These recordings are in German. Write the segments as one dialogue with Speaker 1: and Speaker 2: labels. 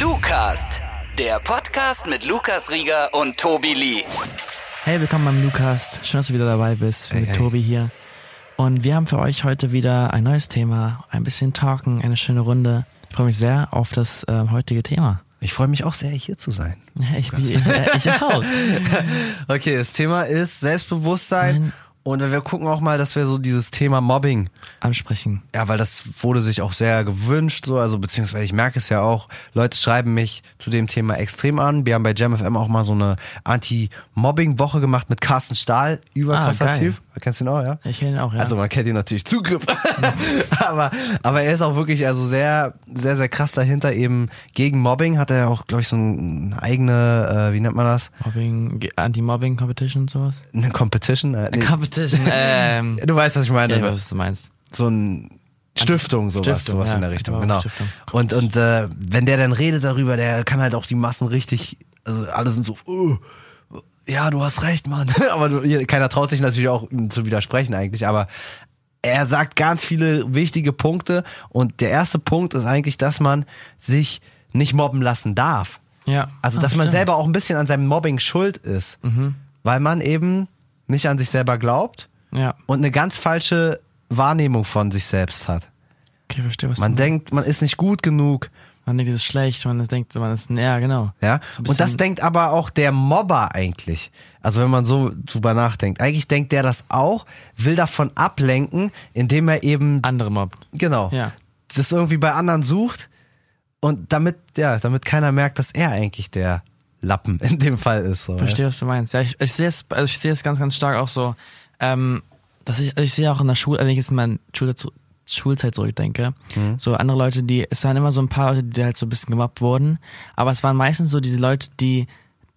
Speaker 1: Lucast, der Podcast mit Lukas Rieger und Tobi Lee.
Speaker 2: Hey, willkommen beim Lucast. Schön, dass du wieder dabei bist.
Speaker 3: Hey,
Speaker 2: mit
Speaker 3: hey.
Speaker 2: Tobi hier. Und wir haben für euch heute wieder ein neues Thema, ein bisschen talken, eine schöne Runde. Ich freue mich sehr auf das äh, heutige Thema.
Speaker 3: Ich freue mich auch sehr, hier zu sein.
Speaker 2: Ich, ich, äh, ich auch.
Speaker 3: Okay, das Thema ist Selbstbewusstsein.
Speaker 2: Nein.
Speaker 3: Und wir gucken auch mal, dass wir so dieses Thema Mobbing,
Speaker 2: Ansprechen.
Speaker 3: ja, weil das wurde sich auch sehr gewünscht, so, also beziehungsweise ich merke es ja auch, Leute schreiben mich zu dem Thema extrem an. Wir haben bei JamFM auch mal so eine Anti-Mobbing-Woche gemacht mit Carsten Stahl, überkrasser
Speaker 2: Ah.
Speaker 3: Typ. Kennst du ihn auch, ja?
Speaker 2: Ich kenne ihn auch, ja.
Speaker 3: Also man kennt ihn natürlich Zugriff. aber, aber er ist auch wirklich also sehr, sehr, sehr krass dahinter eben gegen Mobbing. Hat er auch, glaube ich, so eine eigene, äh, wie nennt man das?
Speaker 2: Mobbing, Anti-Mobbing-Competition und sowas?
Speaker 3: Eine Competition? Äh, nee.
Speaker 2: Competition, ähm.
Speaker 3: Du weißt, was ich meine.
Speaker 2: Ja, ich weiß, was du meinst.
Speaker 3: so ein Stiftung, sowas,
Speaker 2: Stiftung,
Speaker 3: sowas
Speaker 2: ja,
Speaker 3: in der Richtung,
Speaker 2: genau,
Speaker 3: genau. Und, und äh, wenn der dann redet darüber, der kann halt auch die Massen richtig, also alle sind so, oh, ja, du hast recht, Mann. aber du, keiner traut sich natürlich auch ihm zu widersprechen eigentlich, aber er sagt ganz viele wichtige Punkte und der erste Punkt ist eigentlich, dass man sich nicht mobben lassen darf.
Speaker 2: Ja.
Speaker 3: Also,
Speaker 2: Ah,
Speaker 3: dass man
Speaker 2: stimmt. Mhm.
Speaker 3: selber auch ein bisschen an seinem Mobbing schuld ist, weil man eben nicht an sich selber glaubt
Speaker 2: Ja.
Speaker 3: und eine ganz falsche Wahrnehmung von sich selbst hat.
Speaker 2: Okay, verstehe, was
Speaker 3: Man denkt, man ist nicht gut genug,
Speaker 2: Man denkt, das ist schlecht, man denkt, man ist, ja, genau.
Speaker 3: ja.
Speaker 2: So
Speaker 3: und das denkt aber auch der Mobber eigentlich. Also wenn man so drüber nachdenkt, eigentlich denkt der das auch, will davon ablenken, indem er eben
Speaker 2: Andere mobbt.
Speaker 3: genau
Speaker 2: Ja.
Speaker 3: das irgendwie bei anderen sucht und damit ja, damit keiner merkt, dass er eigentlich der Lappen in dem Fall ist. So,
Speaker 2: Verstehe,
Speaker 3: weißt
Speaker 2: was du meinst. Ja, ich, ich sehe es, also ich sehe es ganz, ganz stark auch so, ähm, dass ich, also ich sehe auch in der Schule, wenn ich jetzt in meine Schule, Schulzeit zurückdenke, so andere Leute, die, es waren immer so ein paar Leute, die halt so ein bisschen gemobbt wurden, aber es waren meistens so diese Leute, die,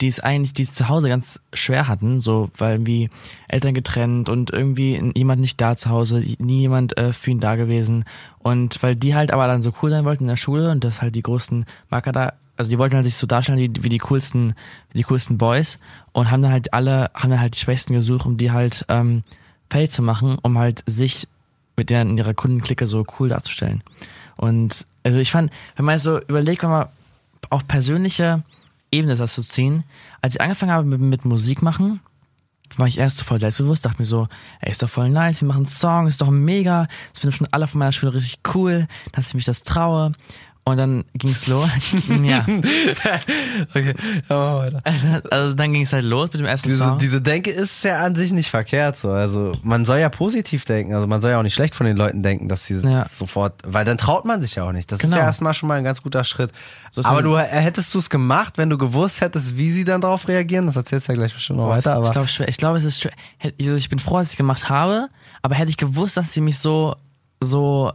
Speaker 2: die es eigentlich, die es zu Hause ganz schwer hatten, so, weil irgendwie Eltern getrennt und irgendwie jemand nicht da zu Hause, nie jemand äh, für ihn da gewesen. Und weil die halt aber dann so cool sein wollten in der Schule und das halt die größten Marker da also die wollten halt sich so darstellen wie, wie die coolsten, die coolsten Boys und haben dann halt alle, haben dann halt die Schwächsten gesucht, um die halt ähm, fertig zu machen, um halt sich mit denen in ihrer Kundenklicke so cool darzustellen. Und also ich fand, wenn man so überlegt, wenn man auf persönliche Ebene das zu ziehen, als ich angefangen habe mit, mit Musik machen, war ich erst so voll selbstbewusst, dachte mir so, ey, ist doch voll nice, wir machen einen Song, ist doch mega, das finden schon alle von meiner Schule richtig cool, dass ich mich das traue. Und dann ging's los. ja.
Speaker 3: Okay, machen wir weiter.
Speaker 2: Also dann ging's halt los mit dem ersten
Speaker 3: Diese,
Speaker 2: Song.
Speaker 3: diese Denke ist ja an sich nicht verkehrt so. Also man soll ja positiv denken. Also man soll ja auch nicht schlecht von den Leuten denken, dass sie
Speaker 2: Ja.
Speaker 3: sofort, weil dann traut man sich ja auch nicht. Das ist
Speaker 2: Genau.
Speaker 3: ja erstmal schon mal ein ganz guter Schritt.
Speaker 2: So ist
Speaker 3: aber du hättest du es gemacht, wenn du gewusst hättest, wie sie dann darauf reagieren. Das erzählst du ja gleich bestimmt noch
Speaker 2: Boah,
Speaker 3: weiter.
Speaker 2: ich glaube. Ich glaube, es ist schwer. Also Ich bin froh, dass ich es gemacht habe, aber hätte ich gewusst, dass sie mich so, so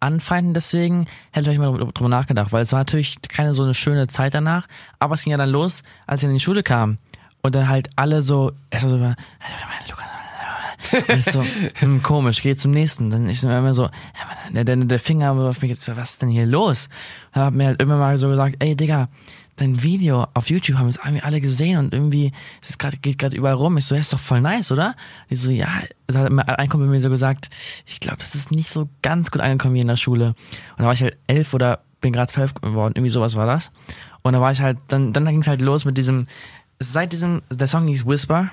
Speaker 2: anfeinden, deswegen hätte ich mal drüber nachgedacht, weil es war natürlich keine so eine schöne Zeit danach, aber es ging ja dann los, als ich in die Schule kam und dann halt alle so, erstmal so, Lukas, und ich so, hm, komisch, geh zum nächsten. Dann so immer so, der, der, der Finger auf mich jetzt, was ist denn hier los? Und hab mir halt immer mal so gesagt, ey Digga, dein Video auf YouTube haben es irgendwie alle gesehen und irgendwie es ist grad, geht gerade überall rum. Ich so, ja, ist doch voll nice, oder? Die so, ja, es hat ein Kumpel mir so gesagt, ich glaube, das ist nicht so ganz gut angekommen hier in der Schule. Und da war ich halt elf oder bin gerade zwölf geworden, irgendwie sowas war das. Und da war ich halt, dann, dann ging es halt los mit diesem, seit diesem, der Song hieß Whisper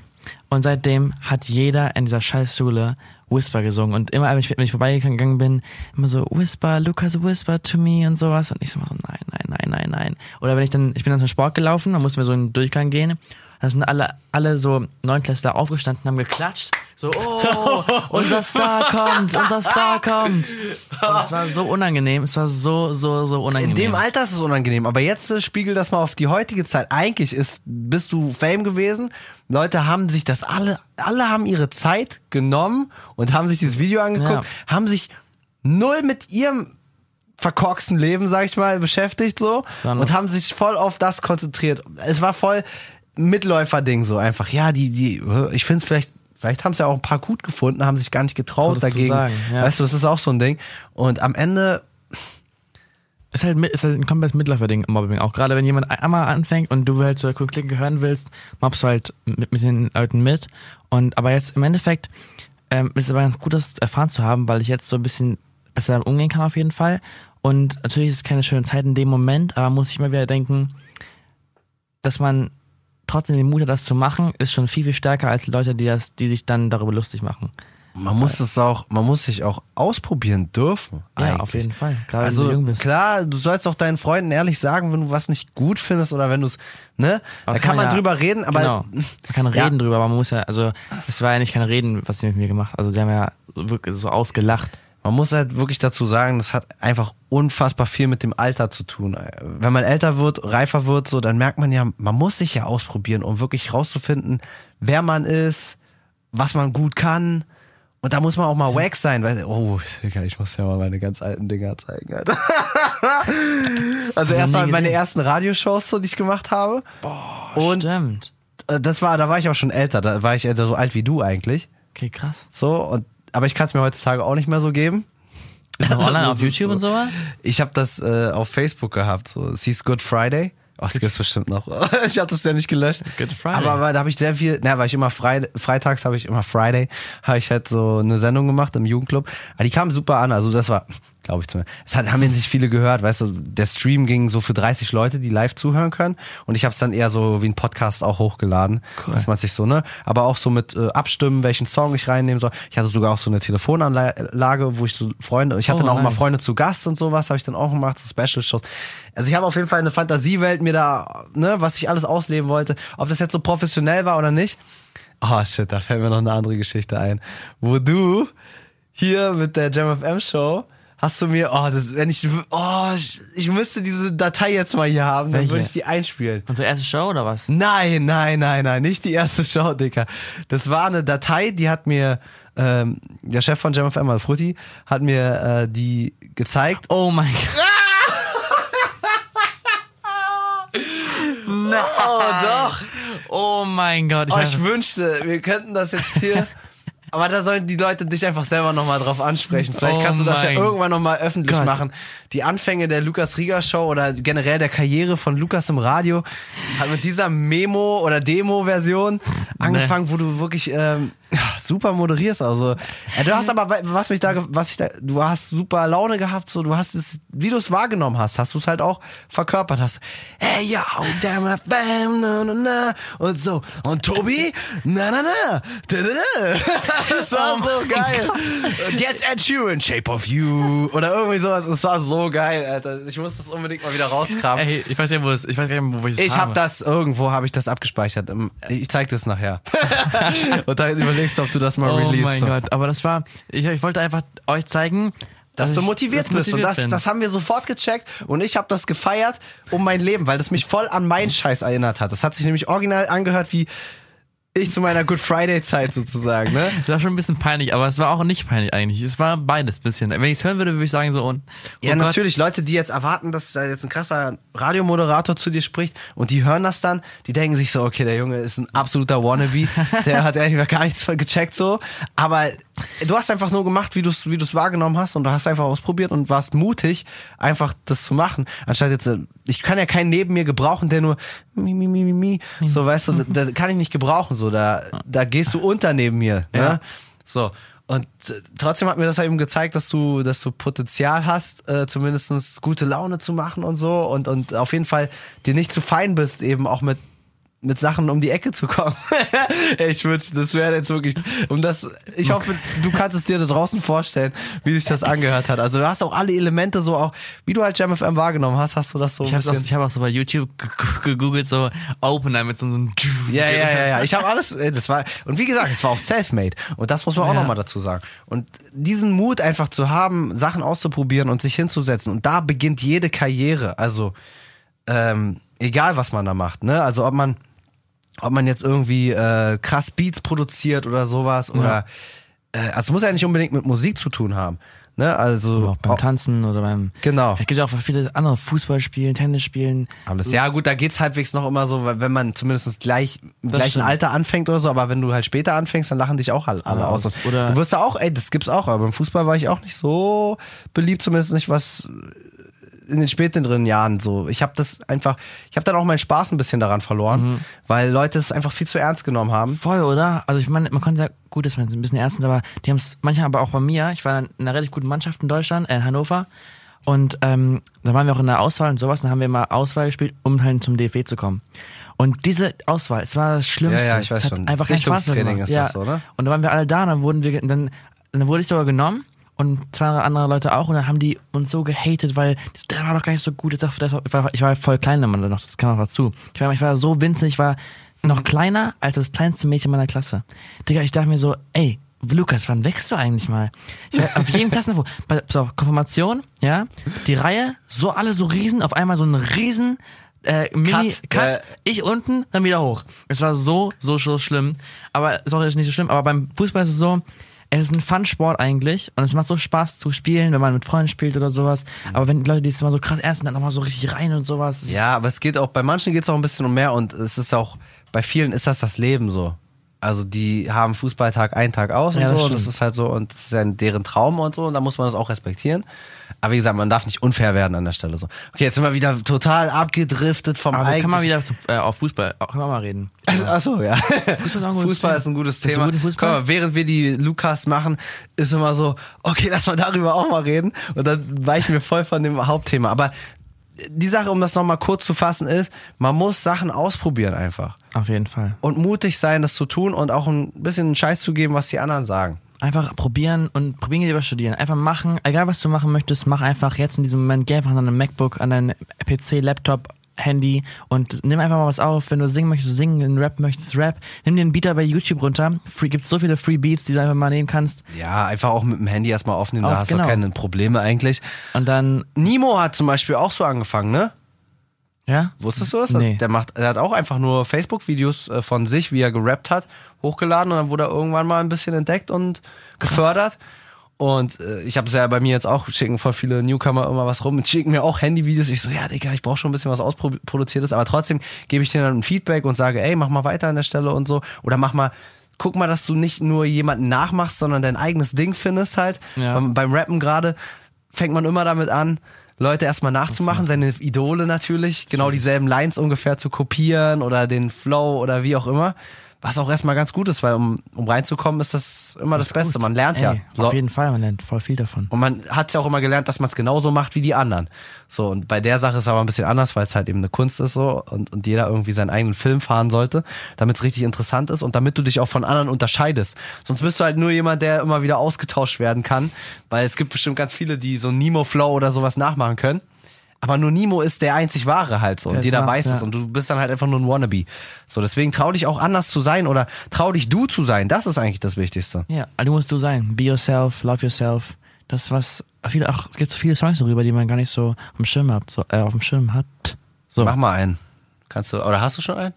Speaker 2: und seitdem hat jeder in dieser Scheißschule Whisper gesungen und immer, wenn ich, wenn ich vorbeigegangen bin, immer so Whisper, Lucas Whisper to me und sowas und ich so nein, nein, nein, nein, nein. Oder wenn ich dann, ich bin dann zum Sport gelaufen, dann mussten wir so in den Durchgang gehen, da sind alle, alle so Neunklässler aufgestanden, haben geklatscht, so, oh, unser Star kommt, unser Star kommt. Und es war so unangenehm, es war so, so, so unangenehm.
Speaker 3: in dem Alter ist es unangenehm. Aber jetzt äh, spiegel das mal auf die heutige Zeit. Eigentlich ist, bist du Fame gewesen. Leute haben sich das alle, alle haben ihre Zeit genommen und haben sich dieses Video angeguckt,
Speaker 2: Ja.
Speaker 3: haben sich null mit ihrem verkorksten Leben, sag ich mal, beschäftigt so
Speaker 2: Sondern-
Speaker 3: und haben sich voll auf das konzentriert. Es war voll Mitläufer-Ding so einfach. Ja, die, die, ich finde es vielleicht, vielleicht haben es ja auch ein paar gut gefunden, haben sich gar nicht getraut
Speaker 2: Traut es zu
Speaker 3: dagegen.
Speaker 2: ja.
Speaker 3: Weißt du, das ist auch so ein Ding. Und am Ende
Speaker 2: ist halt, ist halt ein komplettes Mitläuferding, Mobbing. Auch gerade wenn jemand einmal anfängt und du halt zur Klicken gehören willst, mobbst du halt mit, mit den Leuten mit. Und aber jetzt im Endeffekt ähm, ist es aber ganz gut, das erfahren zu haben, weil ich jetzt so ein bisschen besser damit umgehen kann auf jeden Fall. Und natürlich ist es keine schöne Zeit in dem Moment, aber man muss sich immer wieder denken, dass man trotzdem den Mut hat, das zu machen, ist schon viel, viel stärker als Leute, die das, die sich dann darüber lustig machen.
Speaker 3: Man muss es auch, man muss sich auch ausprobieren dürfen.
Speaker 2: Ja,
Speaker 3: eigentlich.
Speaker 2: auf jeden Fall. Gerade wenn
Speaker 3: Also
Speaker 2: du jung bist.
Speaker 3: klar, du sollst auch deinen Freunden ehrlich sagen, wenn du was nicht gut findest oder wenn du es, ne? Da kann man
Speaker 2: ja-
Speaker 3: drüber reden, aber
Speaker 2: genau. Man kann
Speaker 3: Ja.
Speaker 2: reden drüber, aber man muss ja, also es war ja nicht kein Reden, was sie mit mir gemacht Also die haben ja wirklich so ausgelacht.
Speaker 3: Man muss halt wirklich dazu sagen, das hat einfach unfassbar viel mit dem Alter zu tun. Wenn man älter wird, reifer wird, so, dann merkt man ja, man muss sich ja ausprobieren, um wirklich rauszufinden, wer man ist, was man gut kann. Und da muss man auch mal wack sein, weil, oh, ich muss ja mal meine ganz alten Dinger zeigen, Alter. also erstmal meine ersten Radioshows, so, die ich gemacht habe. Und
Speaker 2: Stimmt.
Speaker 3: das war, da war ich auch schon älter, da war ich älter, so alt wie du eigentlich.
Speaker 2: Okay, krass.
Speaker 3: So, und, aber ich kann es mir heutzutage auch nicht mehr so geben.
Speaker 2: Noch online auf YouTube
Speaker 3: so.
Speaker 2: und sowas?
Speaker 3: Ich habe das äh, auf Facebook gehabt, so Sees Good Friday. Oh, das gibt's bestimmt noch. ich habe das ja nicht gelöscht.
Speaker 2: Good Friday.
Speaker 3: Aber, aber da habe ich sehr viel, na, weil ich immer frei, freitags habe ich immer Friday, habe ich halt so eine Sendung gemacht im Jugendclub. Aber die kam super an, also das war, glaube ich zumindest. Es hat, haben mir nicht viele gehört, weißt du, der Stream ging so für 30 Leute, die live zuhören können. Und ich habe es dann eher so wie ein Podcast auch hochgeladen, dass man sich so, ne, aber auch so mit äh, abstimmen, welchen Song ich reinnehmen soll. Ich hatte sogar auch so eine Telefonanlage, wo ich so Freunde, ich hatte
Speaker 2: Oh,
Speaker 3: dann auch mal
Speaker 2: nice.
Speaker 3: Freunde zu Gast und sowas, habe ich dann auch gemacht, so Special-Shows. Also ich habe auf jeden Fall eine Fantasiewelt mir da, ne, was ich alles ausleben wollte. Ob das jetzt so professionell war oder nicht. Oh shit, da fällt mir noch eine andere Geschichte ein. Wo du hier mit der Jam FM Show hast du mir, oh, das, wenn ich, oh, ich, ich müsste diese Datei jetzt mal hier haben, dann
Speaker 2: Welche?
Speaker 3: würde ich die einspielen.
Speaker 2: Unsere erste Show oder was?
Speaker 3: Nein, nein, nein, nein, nicht die erste Show, Dicker. Das war eine Datei, die hat mir ähm, der Chef von Jam FM, Frutti, hat mir äh, die gezeigt.
Speaker 2: Oh mein Gott.
Speaker 3: Oh, doch.
Speaker 2: Oh mein Gott. Ich
Speaker 3: Oh, ich wünschte, wir könnten das jetzt hier. Aber da sollen die Leute dich einfach selber nochmal drauf ansprechen. Vielleicht
Speaker 2: Oh
Speaker 3: kannst du das ja
Speaker 2: mein
Speaker 3: irgendwann nochmal öffentlich
Speaker 2: Gott.
Speaker 3: machen. Die Anfänge der Lukas Rieger Show oder generell der Karriere von Lukas im Radio hat mit dieser Memo- oder Demo-Version angefangen, wo du wirklich ähm, ja, super moderierst. Also, du hast aber, was mich da, was ich da, du hast super Laune gehabt, so, du hast es, wie du es wahrgenommen hast, hast du es halt auch verkörpert hast. Hey, yo, damn it, bam, na, na, na, und so. Und Tobi, na, na, na, da, da, da. Das war
Speaker 2: Oh
Speaker 3: so geil. Und jetzt Ed Sheeran, Shape of You, oder irgendwie sowas. Es war so geil, Alter. Ich muss das unbedingt mal wieder rauskramen.
Speaker 2: Ey, ich weiß ja, wo es, ich weiß gar nicht, wo ich es
Speaker 3: Ich
Speaker 2: habe.
Speaker 3: habe das irgendwo, habe ich das abgespeichert. Ich zeig das nachher. Und dann überlegst du, ob du das mal
Speaker 2: Oh
Speaker 3: release.
Speaker 2: mein
Speaker 3: so.
Speaker 2: Gott, aber das war, ich, ich wollte einfach euch zeigen,
Speaker 3: Dass du
Speaker 2: ich-
Speaker 3: motiviert
Speaker 2: dass ich
Speaker 3: bist. Und das,
Speaker 2: bin.
Speaker 3: das haben wir sofort gecheckt. Und ich habe das gefeiert um mein Leben, weil das mich voll an meinen Scheiß erinnert hat. Das hat sich nämlich original angehört wie ich zu meiner Good Friday-Zeit sozusagen. Ne?
Speaker 2: Das war schon ein bisschen peinlich, aber es war auch nicht peinlich eigentlich. Es war beides ein bisschen. Wenn ich es hören würde, würde ich sagen so und. Oh
Speaker 3: Ja,
Speaker 2: Gott.
Speaker 3: natürlich. Leute, die jetzt erwarten, dass da jetzt ein krasser Radiomoderator zu dir spricht und die hören das dann, die denken sich so, okay, der Junge ist ein absoluter Wannabe. der hat eigentlich gar nichts gecheckt so. Aber du hast einfach nur gemacht, wie du es wie du's wahrgenommen hast und du hast einfach ausprobiert und warst mutig, einfach das zu machen. Anstatt jetzt, äh, ich kann ja keinen neben mir gebrauchen, der nur mi, mi, mi, mi, mi. So, weißt du, da kann ich nicht gebrauchen. So, da, da gehst du unter neben mir. Ne?
Speaker 2: Ja.
Speaker 3: So. Und äh, trotzdem hat mir das halt eben gezeigt, dass du, dass du Potenzial hast, äh, zumindest gute Laune zu machen und so und, und auf jeden Fall dir nicht zu fein bist, eben auch mit, mit Sachen um die Ecke zu kommen. Ich wünschte, das wäre jetzt wirklich, um das, ich hoffe, du kannst es dir da draußen vorstellen, wie sich das angehört hat. Also du hast auch alle Elemente so auch, wie du halt Jam FM wahrgenommen hast, hast du das so
Speaker 2: Ich habe auch, ich hab auch so bei YouTube ge- ge- gegoogelt, so Opener mit so, so einem.
Speaker 3: Ja, ja, ja, ja. Ich habe alles, äh, das war, und wie gesagt, es war auch self-made. Und das muss man auch
Speaker 2: Ja.
Speaker 3: nochmal dazu sagen. Und diesen Mut einfach zu haben, Sachen auszuprobieren und sich hinzusetzen. Und da beginnt jede Karriere. Also, ähm, egal was man da macht, ne? Also, ob man, ob man jetzt irgendwie äh, krass Beats produziert oder sowas oder, äh, also, es muss ja nicht unbedingt mit Musik zu tun haben. Ne? Also,
Speaker 2: Auch beim Tanzen oder beim.
Speaker 3: Genau.
Speaker 2: Es gibt ja auch viele andere Fußball spielen, Tennis spielen.
Speaker 3: Alles. Ja, gut, da geht's halbwegs noch immer so, wenn man zumindest gleich im
Speaker 2: Das
Speaker 3: gleichen
Speaker 2: stimmt.
Speaker 3: Alter anfängt oder so, aber wenn du halt später anfängst, dann lachen dich auch alle, alle
Speaker 2: Alle
Speaker 3: aus.
Speaker 2: aus. Oder-
Speaker 3: du wirst ja auch, ey, das gibt's auch, aber im Fußball war ich auch nicht so beliebt, zumindest nicht was in den späteren Jahren so. Ich habe das einfach, ich habe dann auch meinen Spaß ein bisschen daran verloren,
Speaker 2: Mhm.
Speaker 3: weil Leute es einfach viel zu ernst genommen haben.
Speaker 2: Voll, oder? Also ich meine, man konnte sagen, gut, dass man es ein bisschen ernst nimmt, aber die haben es manchmal aber auch bei mir, ich war in einer relativ guten Mannschaft in Deutschland, äh, in Hannover, Und ähm, dann waren wir auch in der Auswahl und sowas, und dann haben wir mal Auswahl gespielt, um halt zum DFB zu kommen. Und diese Auswahl, es war das Schlimmste.
Speaker 3: Ja, ja, ich weiß
Speaker 2: es hat
Speaker 3: schon.
Speaker 2: einfach keinen Spaß mehr gemacht.
Speaker 3: ist
Speaker 2: ja.
Speaker 3: das ne?
Speaker 2: Und dann waren wir alle da, und dann wurden wir, dann, dann wurde ich sogar genommen und zwei andere Leute auch und dann haben die uns so gehatet, weil der war doch gar nicht so gut. Ich, war, ich war voll klein immer noch, das kam auch dazu. Ich war, ich war so winzig, ich war noch kleiner als das kleinste Mädchen meiner Klasse. Digga, ich dachte mir so, ey, Lukas, wann wächst du eigentlich mal? Ich war auf jedem Klassenniveau. Bei so, Konfirmation, ja, die Reihe, so alle so riesen, auf einmal so ein riesen äh, Mini
Speaker 3: Cut,
Speaker 2: Cut,
Speaker 3: äh.
Speaker 2: ich unten, dann wieder hoch. Es war so, so, so schlimm. Aber ist auch nicht so schlimm. Aber beim Fußball ist es so, es ist ein Fun-Sport eigentlich und es macht so Spaß zu spielen, wenn man mit Freunden spielt oder sowas. Aber wenn die Leute, die es immer so krass ernst nehmen, dann nochmal so richtig rein und sowas.
Speaker 3: Ja, aber es geht auch, bei manchen geht es auch ein bisschen um mehr und es ist auch, bei vielen ist das das Leben so. Also die haben Fußballtag ein Tag aus und
Speaker 2: Ja, das
Speaker 3: so,
Speaker 2: stimmt.
Speaker 3: das ist halt so und das ist ja deren Traum und so und da muss man das auch respektieren. Aber wie gesagt, man darf nicht unfair werden an der Stelle so. Okay, jetzt sind wir wieder total abgedriftet vom
Speaker 2: Aber mal
Speaker 3: eigentlichen-
Speaker 2: wieder zu, äh, auf Fußball, auch können wir mal reden.
Speaker 3: Achso, ja.
Speaker 2: Fußball ist auch ein gutes
Speaker 3: Fußball
Speaker 2: Thema.
Speaker 3: ist ein gutes Thema.
Speaker 2: Fußball?
Speaker 3: Mal, während wir die Lukas machen, ist immer so, okay, lass mal darüber auch mal reden. Und dann weichen wir voll von dem Hauptthema. Aber die Sache, um das nochmal kurz zu fassen, ist, man muss Sachen ausprobieren einfach.
Speaker 2: Auf jeden Fall.
Speaker 3: Und mutig sein, das zu tun und auch ein bisschen einen Scheiß zu geben, was die anderen sagen.
Speaker 2: Einfach probieren und probieren geht über studieren. Einfach machen, egal was du machen möchtest, mach einfach jetzt in diesem Moment, geh einfach an deinem MacBook, an deinem PC, Laptop, Handy und nimm einfach mal was auf. Wenn du singen möchtest, singen, wenn du rap möchtest, rap. Nimm dir einen Beater bei YouTube runter. Free, gibt's so viele Free Beats, die du einfach mal nehmen kannst.
Speaker 3: Ja, einfach auch mit dem Handy erstmal aufnehmen, da
Speaker 2: Auf,
Speaker 3: hast du
Speaker 2: genau.
Speaker 3: keine Probleme eigentlich.
Speaker 2: Und dann,
Speaker 3: Nimo hat zum Beispiel auch so angefangen, ne?
Speaker 2: ja?
Speaker 3: Wusstest du das?
Speaker 2: Nee.
Speaker 3: Der macht, er hat auch einfach nur Facebook-Videos äh, von sich, wie er gerappt hat, hochgeladen und dann wurde er irgendwann mal ein bisschen entdeckt und gefördert. Und äh, ich habe es ja bei mir jetzt auch, schicken voll viele Newcomer immer was rum, schicken mir auch Handyvideos. Ich so, ja, Digga, ich brauche schon ein bisschen was ausproduziertes, aber trotzdem gebe ich denen dann ein Feedback und sage, ey, mach mal weiter an der Stelle und so. Oder mach mal, guck mal, dass du nicht nur jemanden nachmachst, sondern dein eigenes Ding findest halt.
Speaker 2: Ja.
Speaker 3: Beim, beim Rappen gerade fängt man immer damit an, Leute erstmal nachzumachen, seine Idole natürlich, genau dieselben Lines ungefähr zu kopieren oder den Flow oder wie auch immer. Was auch erstmal ganz gut ist, weil um, um reinzukommen, ist das immer das, Beste. Man lernt ja.
Speaker 2: Ey,
Speaker 3: So.
Speaker 2: Auf jeden Fall, man lernt voll viel davon.
Speaker 3: Und man hat ja auch immer gelernt, dass man es genauso macht wie die anderen. So, und bei der Sache ist es aber ein bisschen anders, weil es halt eben eine Kunst ist so und, und jeder irgendwie seinen eigenen Film fahren sollte, damit es richtig interessant ist und damit du dich auch von anderen unterscheidest. Sonst bist du halt nur jemand, der immer wieder ausgetauscht werden kann, weil es gibt bestimmt ganz viele, die so Nemo Flow oder sowas nachmachen können. Aber nur Nemo ist der einzig wahre halt so.
Speaker 2: Der
Speaker 3: Und jeder
Speaker 2: macht,
Speaker 3: weiß
Speaker 2: ja.
Speaker 3: es. Und du bist dann halt einfach nur ein Wannabe. So, deswegen trau dich auch anders zu sein oder trau dich du zu sein. Das ist eigentlich das Wichtigste.
Speaker 2: Ja, du musst du sein. Be yourself, love yourself. Das was viele, ach, es gibt so viele Songs darüber, die man gar nicht so auf dem Schirm hat. So, äh, auf dem Schirm hat. So,
Speaker 3: Mach mal einen. Kannst du, oder hast du schon einen?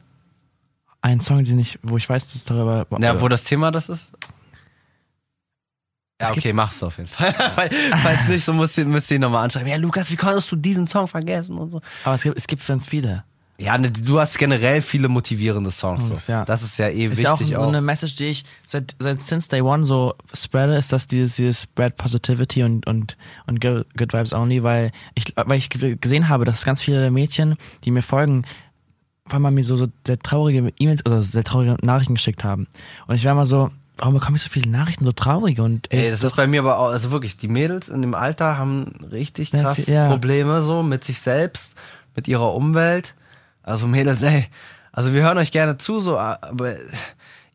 Speaker 2: ein Song, den ich, wo ich weiß, dass es darüber.
Speaker 3: Ja, wo das Thema das ist? Ja, okay, mach's auf jeden Fall. Falls nicht, so müsst ihr, müsst ihr ihn nochmal anschreiben. Ja, Lukas, wie konntest du diesen Song vergessen und so.
Speaker 2: aber es gibt, es gibt ganz viele.
Speaker 3: Ja, ne, du hast generell viele motivierende Songs. So.
Speaker 2: ja.
Speaker 3: Das ist ja eh
Speaker 2: Ist ja auch
Speaker 3: wichtig
Speaker 2: so
Speaker 3: auch.
Speaker 2: eine Message, die ich seit, seit since day one so spreade, ist das dieses, dieses Spread Positivity und, und, und Good Vibes Only, weil ich, weil ich ge- gesehen habe, dass ganz viele Mädchen, die mir folgen, auf einmal mir so, so sehr traurige E-Mails oder sehr traurige Nachrichten geschickt haben. Und ich war immer so, warum bekomme ich so viele Nachrichten, so traurige und ey,
Speaker 3: Ey,
Speaker 2: ist
Speaker 3: das ist bei mir aber auch, also wirklich, die Mädels in dem Alter haben richtig
Speaker 2: Ja,
Speaker 3: krass
Speaker 2: viel- ja.
Speaker 3: Probleme so mit sich selbst, mit ihrer Umwelt. Also Mädels, ey, also wir hören euch gerne zu, so, aber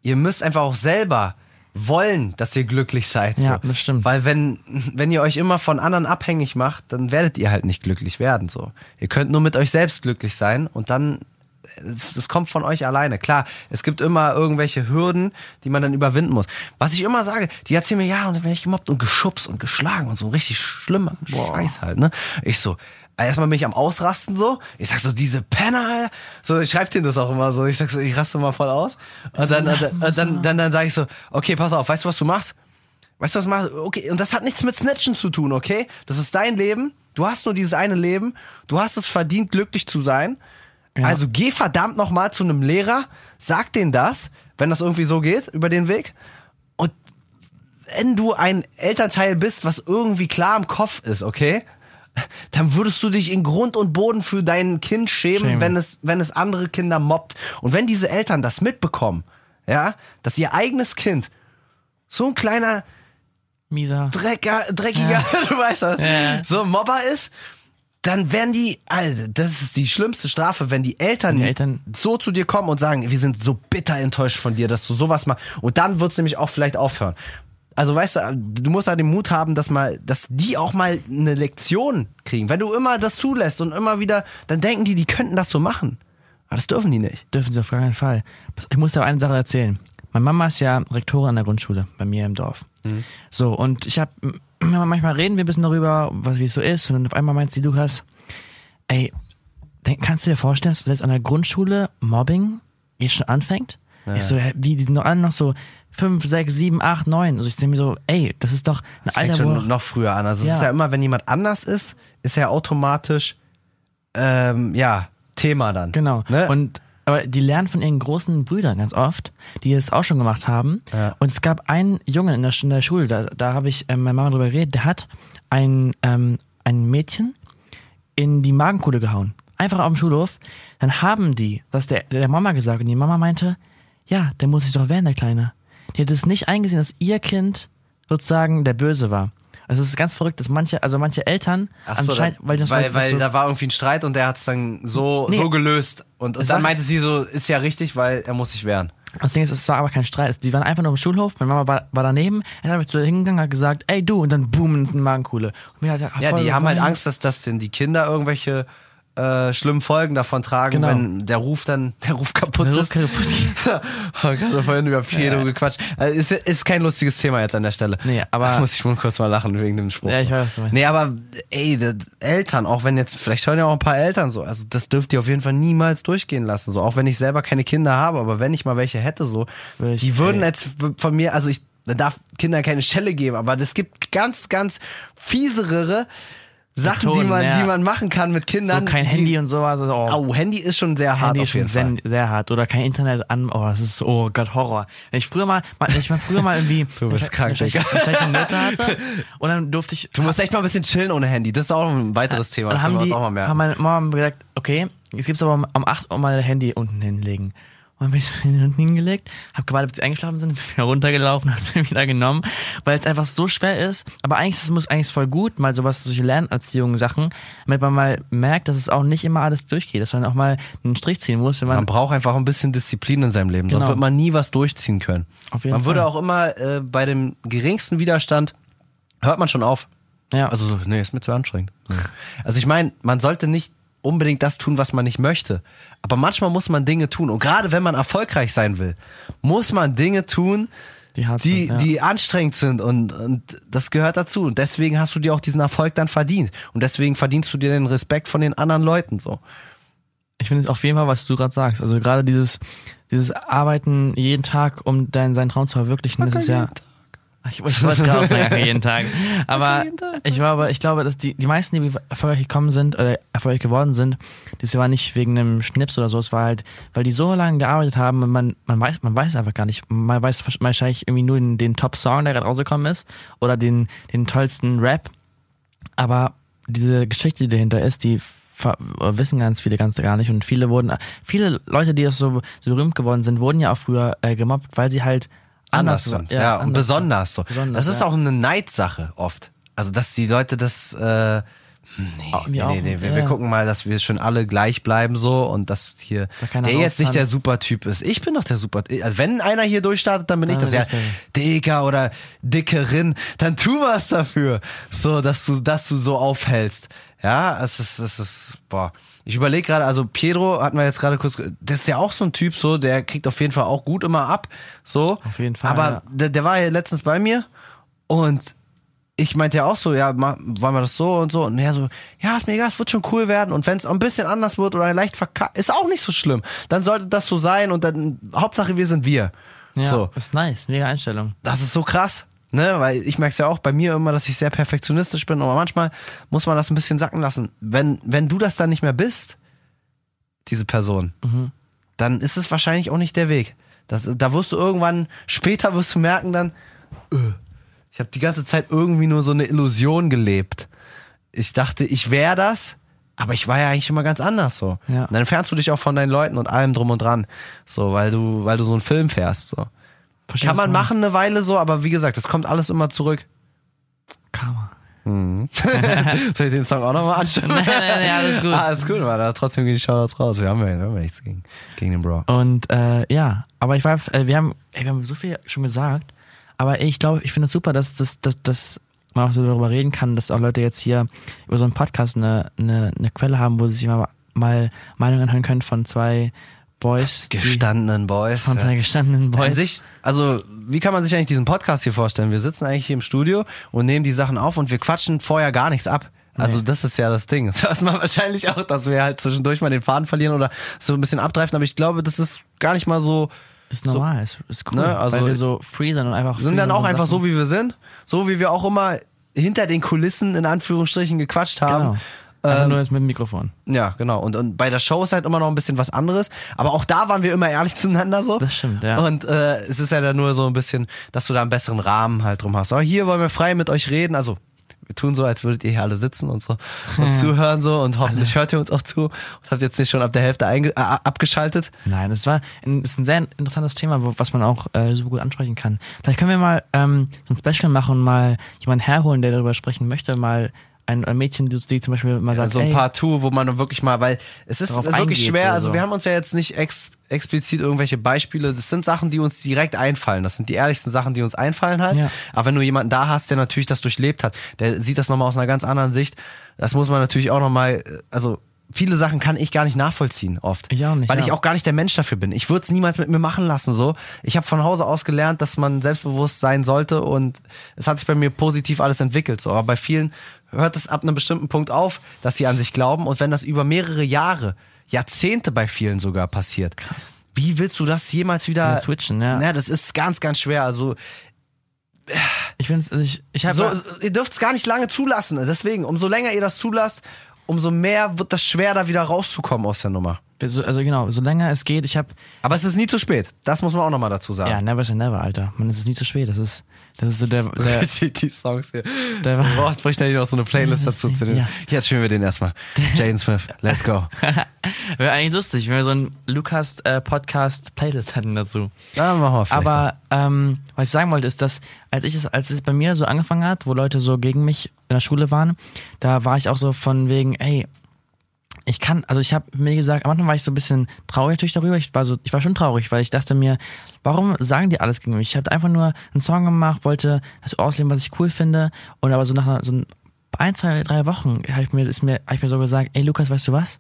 Speaker 3: ihr müsst einfach auch selber wollen, dass ihr glücklich seid.
Speaker 2: Ja,
Speaker 3: so.
Speaker 2: das stimmt.
Speaker 3: Weil wenn, wenn ihr euch immer von anderen abhängig macht, dann werdet ihr halt nicht glücklich werden. So. Ihr könnt nur mit euch selbst glücklich sein und dann das, das kommt von euch alleine. Klar, es gibt immer irgendwelche Hürden, die man dann überwinden muss. Was ich immer sage, die erzählen mir, ja, und dann werde ich gemobbt und geschubst und geschlagen und so richtig schlimmer Scheiß halt, ne? Ich so, erstmal bin ich am Ausrasten so. Ich sag so, diese Penner, so, ich schreib denen das auch immer so. Ich sag so, ich raste mal voll aus. Und dann, und dann, und dann, dann, dann sage ich so, okay, pass auf, weißt du, was du machst? Weißt du, was du machst? Okay, und das hat nichts mit Snitchen zu tun, okay? Das ist dein Leben. Du hast nur dieses eine Leben. Du hast es verdient, glücklich zu sein.
Speaker 2: Ja.
Speaker 3: Also geh verdammt nochmal zu einem Lehrer, sag denen das, wenn das irgendwie so geht, über den Weg. Und wenn du ein Elternteil bist, was irgendwie klar im Kopf ist, okay? Dann würdest du dich in Grund und Boden für dein Kind schämen,
Speaker 2: Schämen.
Speaker 3: wenn es, wenn es andere Kinder mobbt. Und wenn diese Eltern das mitbekommen, ja, dass ihr eigenes Kind so ein kleiner
Speaker 2: Mieser.
Speaker 3: Drecker, dreckiger, du weißt das,
Speaker 2: Ja.
Speaker 3: so Mobber ist, dann werden die, Alter, das ist die schlimmste Strafe, wenn die Eltern,
Speaker 2: Die Eltern-
Speaker 3: so zu dir kommen und sagen, wir sind so bitter enttäuscht von dir, dass du sowas machst. Und dann wird's nämlich auch vielleicht aufhören. Also weißt du, du musst halt den Mut haben, dass mal, dass die auch mal eine Lektion kriegen. Wenn du immer das zulässt und immer wieder, dann denken die, die könnten das so machen. Aber das dürfen die nicht.
Speaker 2: Dürfen sie auf gar keinen Fall. Ich muss dir aber eine Sache erzählen. Meine Mama ist ja Rektorin an der Grundschule bei mir im Dorf. So, und ich habe, manchmal reden wir ein bisschen darüber, was wie es so ist. Und dann auf einmal meint sie, Lukas, ey, kannst du dir vorstellen, dass selbst an der Grundschule Mobbing jetzt schon anfängt? Ich so, wie, die sind noch alle noch so fünf, sechs, sieben, acht, neun. Also ich denke mir so, ey, das ist doch ein
Speaker 3: Das fängt
Speaker 2: Alter, wo
Speaker 3: schon noch früher an. Also es
Speaker 2: Ja.
Speaker 3: ist ja immer, wenn jemand anders ist, ist ja automatisch, ähm, ja, Thema dann.
Speaker 2: Genau.
Speaker 3: Ne?
Speaker 2: Und aber die lernen von ihren großen Brüdern ganz oft, die das auch schon gemacht haben.
Speaker 3: Ja.
Speaker 2: Und es gab einen Jungen in der, in der Schule, da, da habe ich ähm, meine Mama drüber geredet, der hat ein, ähm, ein Mädchen in die Magenkuhle gehauen. Einfach auf dem Schulhof. Dann haben die das der, der Mama gesagt und die Mama meinte, ja, der muss sich doch wehren, der Kleine. Die hat es nicht eingesehen, dass ihr Kind sozusagen der Böse war. Also es ist ganz verrückt, dass manche, also manche Eltern
Speaker 3: Ach so,
Speaker 2: anscheinend, weil, das
Speaker 3: weil, weil
Speaker 2: so,
Speaker 3: da war irgendwie ein Streit und der hat es dann so,
Speaker 2: Nee.
Speaker 3: so gelöst. Und, und dann meinte sie so, ist ja richtig, weil er muss sich wehren.
Speaker 2: Das Ding ist, es war aber kein Streit. Die waren einfach nur im Schulhof. Meine Mama war, war daneben. Er hat einfach zu hingegangen hat gesagt, ey du, und dann boom in die Magenkuhle. Und mir hat er
Speaker 3: Ja,
Speaker 2: voll
Speaker 3: die haben halt. Angst, dass, dass denn die Kinder irgendwelche äh, schlimmen Folgen davon tragen,
Speaker 2: Genau.
Speaker 3: wenn der Ruf dann, der Ruf kaputt
Speaker 2: Der Ruf
Speaker 3: ist.
Speaker 2: kaputt.
Speaker 3: Oh, Gerade vorhin über Pedro gequatscht. Also ist, ist kein lustiges Thema jetzt an der Stelle.
Speaker 2: Nee, aber-
Speaker 3: Da muss ich wohl kurz mal lachen wegen dem Spruch.
Speaker 2: Ja, ich weiß, was du meinst.
Speaker 3: Nee, aber ey, Eltern, auch wenn jetzt, vielleicht hören ja auch ein paar Eltern so, also das dürft ihr auf jeden Fall niemals durchgehen lassen. So, auch wenn ich selber keine Kinder habe, aber wenn ich mal welche hätte, so,
Speaker 2: ich-
Speaker 3: die würden
Speaker 2: ey.
Speaker 3: jetzt von mir, also ich man darf Kindern keine Schelle geben, aber es gibt ganz, ganz fieserere Sachen, die
Speaker 2: Methoden,
Speaker 3: man,
Speaker 2: ja.
Speaker 3: die man machen kann mit Kindern.
Speaker 2: So kein
Speaker 3: die,
Speaker 2: Handy und sowas. Also, oh,
Speaker 3: Oh, Handy ist schon sehr hart
Speaker 2: Handy
Speaker 3: auf
Speaker 2: ist
Speaker 3: jeden
Speaker 2: schon
Speaker 3: Fall.
Speaker 2: sehr, sehr hart. Oder kein Internet an. Oh, das ist, oh Gott, Horror. Wenn ich früher mal, wenn ich mal früher mal irgendwie
Speaker 3: Du bist krank,
Speaker 2: schlechte Note hatte und dann durfte ich,
Speaker 3: Du musst echt mal ein bisschen chillen ohne Handy. Das ist auch ein weiteres Thema.
Speaker 2: dann haben die,
Speaker 3: auch mal merken.
Speaker 2: haben meine Mama gesagt, okay, jetzt gibt's aber um, um 8 Uhr mal Handy unten hinlegen. Und bin ich unten hingelegt, hab gewartet, bis sie eingeschlafen sind, bin wieder runtergelaufen, hab's mir wieder genommen, weil es einfach so schwer ist. Aber eigentlich ist es muss eigentlich voll gut, mal sowas, solche Lernerziehungen-Sachen, damit man mal merkt, dass es auch nicht immer alles durchgeht, dass man auch mal einen Strich ziehen muss, wenn man,
Speaker 3: Man braucht einfach ein bisschen Disziplin in seinem Leben, sonst
Speaker 2: Genau.
Speaker 3: wird man nie was durchziehen können.
Speaker 2: Auf jeden
Speaker 3: man würde
Speaker 2: Fall.
Speaker 3: auch immer äh, bei dem geringsten Widerstand hört man schon auf.
Speaker 2: ja,
Speaker 3: Also so, nee, ist mir zu anstrengend. Also ich meine, man sollte nicht unbedingt das tun, was man nicht möchte. Aber manchmal muss man Dinge tun. Und gerade wenn man erfolgreich sein will, muss man Dinge tun,
Speaker 2: die
Speaker 3: die,
Speaker 2: sind, ja.
Speaker 3: die anstrengend sind und, und das gehört dazu. Und deswegen hast du dir auch diesen Erfolg dann verdient. Und deswegen verdienst du dir den Respekt von den anderen Leuten so.
Speaker 2: Ich finde es auf jeden Fall, was du gerade sagst. Also gerade dieses, dieses Arbeiten jeden Tag, um deinen, seinen Traum zu verwirklichen, das ist ja. Ich, ich wollte es gerade sagen, jeden Tag. Aber
Speaker 3: jeden Tag.
Speaker 2: ich glaube, ich glaube, dass die, die meisten, die erfolgreich gekommen sind oder erfolgreich geworden sind, das war nicht wegen einem Schnips oder so, es war halt, weil die so lange gearbeitet haben und man, man weiß, man weiß einfach gar nicht. Man weiß wahrscheinlich irgendwie nur den, den Top-Song, der gerade rausgekommen ist, oder den, den tollsten Rap. Aber diese Geschichte, die dahinter ist, die wissen ganz viele ganz gar nicht und viele wurden, viele Leute, die jetzt so, so berühmt geworden sind, wurden ja auch früher äh, gemobbt, weil sie halt
Speaker 3: anders
Speaker 2: anders,
Speaker 3: sind. Ja, und
Speaker 2: anders
Speaker 3: besonders so.
Speaker 2: Besonders,
Speaker 3: das ist
Speaker 2: ja.
Speaker 3: auch eine Neidsache oft. Also, dass die Leute das, äh, nee,
Speaker 2: Auch-
Speaker 3: nee, nee, nee. Wir,
Speaker 2: ja.
Speaker 3: wir gucken mal, dass wir schon alle gleich bleiben so und dass hier
Speaker 2: Da
Speaker 3: der jetzt nicht der Supertyp ist. Ich bin doch der Super. Also wenn einer hier durchstartet, dann bin ich
Speaker 2: Dann
Speaker 3: das ja.
Speaker 2: ich
Speaker 3: Dicker oder Dickerin, dann tu was dafür, so dass du, dass du so aufhältst. Ja, es ist, es ist, boah. Ich überlege gerade, also Pedro hatten wir jetzt gerade kurz, das ist ja auch so ein Typ, so, der kriegt auf jeden Fall auch gut immer ab, so.
Speaker 2: Auf jeden Fall,
Speaker 3: Aber
Speaker 2: ja.
Speaker 3: der, der war ja letztens bei mir und ich meinte ja auch so, ja, wollen wir das so und so? Und er so, ja, ist mir egal, es wird schon cool werden. Und wenn es ein bisschen anders wird oder leicht verkackt, ist auch nicht so schlimm. Dann sollte das so sein und dann, Hauptsache wir sind wir.
Speaker 2: Ja,
Speaker 3: So.
Speaker 2: ist nice, mega Einstellung.
Speaker 3: Das ist so krass. Ne, weil ich merke es ja auch bei mir immer, dass ich sehr perfektionistisch bin, aber manchmal muss man das ein bisschen sacken lassen. Wenn, wenn du das dann nicht mehr bist, diese Person, dann ist es wahrscheinlich auch nicht der Weg. Das, da wirst du irgendwann, später wirst du merken dann, äh, ich habe die ganze Zeit irgendwie nur so eine Illusion gelebt. Ich dachte, ich wäre das, aber ich war ja eigentlich immer ganz anders so.
Speaker 2: Ja.
Speaker 3: Und dann entfernst du dich auch von deinen Leuten und allem drum und dran, so, weil du, weil du so einen Film fährst, so.
Speaker 2: Verstehst
Speaker 3: Kann man
Speaker 2: du?
Speaker 3: machen eine Weile so, aber wie gesagt, es kommt alles immer zurück.
Speaker 2: Karma.
Speaker 3: Soll ich den Song auch nochmal anschauen?
Speaker 2: Nein, nein, nein, alles gut.
Speaker 3: Ah, alles gut, aber da trotzdem gehen die Shoutouts raus. Wir haben ja, wir haben ja nichts gegen, gegen den Bro.
Speaker 2: Und äh, ja, aber ich war, äh, wir haben, ey, wir haben so viel schon gesagt, aber ich glaube, ich finde es super, dass, dass, dass, dass man auch so darüber reden kann, dass auch Leute jetzt hier über so einen Podcast eine, eine, eine Quelle haben, wo sie sich mal, mal Meinungen anhören können von zwei Boys.
Speaker 3: Gestandenen Boys.
Speaker 2: Von zwei gestandenen
Speaker 3: An
Speaker 2: Boys.
Speaker 3: sich, also wie kann man sich eigentlich diesen Podcast hier vorstellen? Wir sitzen eigentlich hier im Studio und nehmen die Sachen auf und wir quatschen vorher gar nichts ab. Also das ist ja das Ding. Das man wahrscheinlich auch, dass wir halt zwischendurch mal den Faden verlieren oder so ein bisschen abdreifen, aber ich glaube, das ist gar nicht mal so.
Speaker 2: ist normal, ist, ist cool,
Speaker 3: Ne, also-
Speaker 2: weil wir so free sind und einfach
Speaker 3: Wir sind dann auch einfach
Speaker 2: Sachen-
Speaker 3: so, wie wir sind. So wie wir auch immer hinter den Kulissen in Anführungsstrichen gequatscht haben.
Speaker 2: Genau. Einfach
Speaker 3: Ähm,
Speaker 2: nur jetzt mit dem Mikrofon.
Speaker 3: Ja, genau. Und, und bei der Show ist halt immer noch ein bisschen was anderes. Aber auch da waren wir immer ehrlich zueinander so.
Speaker 2: Das stimmt, ja.
Speaker 3: Und äh, es ist ja dann nur so ein bisschen, dass du da einen besseren Rahmen halt drum hast. Aber hier wollen wir frei mit euch reden. Also wir tun so, als würdet ihr hier alle sitzen und so und zuhören so und hoffentlich hört ihr uns auch zu und habt jetzt nicht schon ab der Hälfte äh, abgeschaltet.
Speaker 2: Nein, es war ein, ist ein sehr interessantes Thema, wo, was man auch äh, super gut ansprechen kann. Vielleicht können wir mal ähm, so ein Special machen und mal jemanden herholen, der darüber sprechen möchte, mal ein, ein Mädchen, die, zum Beispiel mal sagt,
Speaker 3: Also ein
Speaker 2: ey,
Speaker 3: paar Tour, wo man wirklich mal, weil es ist wirklich schwer. Also
Speaker 2: so.
Speaker 3: wir haben uns ja jetzt nicht ex explizit irgendwelche Beispiele. Das sind Sachen, die uns direkt einfallen. Das sind die ehrlichsten Sachen, die uns einfallen halt.
Speaker 2: Ja.
Speaker 3: Aber wenn du jemanden da hast, der natürlich das durchlebt hat, der sieht das nochmal aus einer ganz anderen Sicht. Das muss man natürlich auch nochmal, also viele Sachen kann ich gar nicht nachvollziehen oft.
Speaker 2: Ich auch nicht,
Speaker 3: Weil
Speaker 2: ja.
Speaker 3: ich auch gar nicht der Mensch dafür bin. Ich würde es niemals mit mir machen lassen so. Ich habe von Hause aus gelernt, dass man selbstbewusst sein sollte und es hat sich bei mir positiv alles entwickelt so. Aber bei vielen hört es ab einem bestimmten Punkt auf, dass sie an sich glauben und wenn das über mehrere Jahre, Jahrzehnte bei vielen sogar passiert. Krass. Wie willst du das jemals wieder
Speaker 2: switchen, ja.
Speaker 3: Ja, das ist ganz, ganz schwer. Also
Speaker 2: ich finde also ich, ich habe
Speaker 3: so, ihr dürft es gar nicht lange zulassen. Deswegen, umso länger ihr das zulasst, umso mehr wird das schwer, da wieder rauszukommen aus der Nummer.
Speaker 2: So, also genau, solange es geht, ich habe
Speaker 3: Aber es ist nie zu spät. Das muss man auch nochmal dazu sagen.
Speaker 2: ja, never say never, Alter. Man, es ist nie zu spät. Das ist, das ist so der, der
Speaker 3: die, die Songs hier.
Speaker 2: Der
Speaker 3: so, braucht bricht da noch so eine Playlist dazu zu nehmen.
Speaker 2: Ja.
Speaker 3: Jetzt spielen wir den erstmal. Jaden Smith, let's go.
Speaker 2: wäre eigentlich lustig, wenn wir so einen Lukas äh, Podcast Playlist hätten dazu.
Speaker 3: Na, machen wir vielleicht.
Speaker 2: Aber ähm, was ich sagen wollte, ist, dass als ich es, als es bei mir so angefangen hat, wo Leute so gegen mich in der Schule waren, da war ich auch so von wegen, ey, ich kann, also ich habe mir gesagt, am Anfang war ich so ein bisschen traurig natürlich darüber. Ich war so, ich war schon traurig, weil ich dachte mir, warum sagen die alles gegen mich? Ich habe einfach nur einen Song gemacht, wollte das ausleben, was ich cool finde. Und aber so nach so ein, zwei, drei Wochen habe ich mir, ist mir, hab ich mir so gesagt, ey Lukas, weißt du was?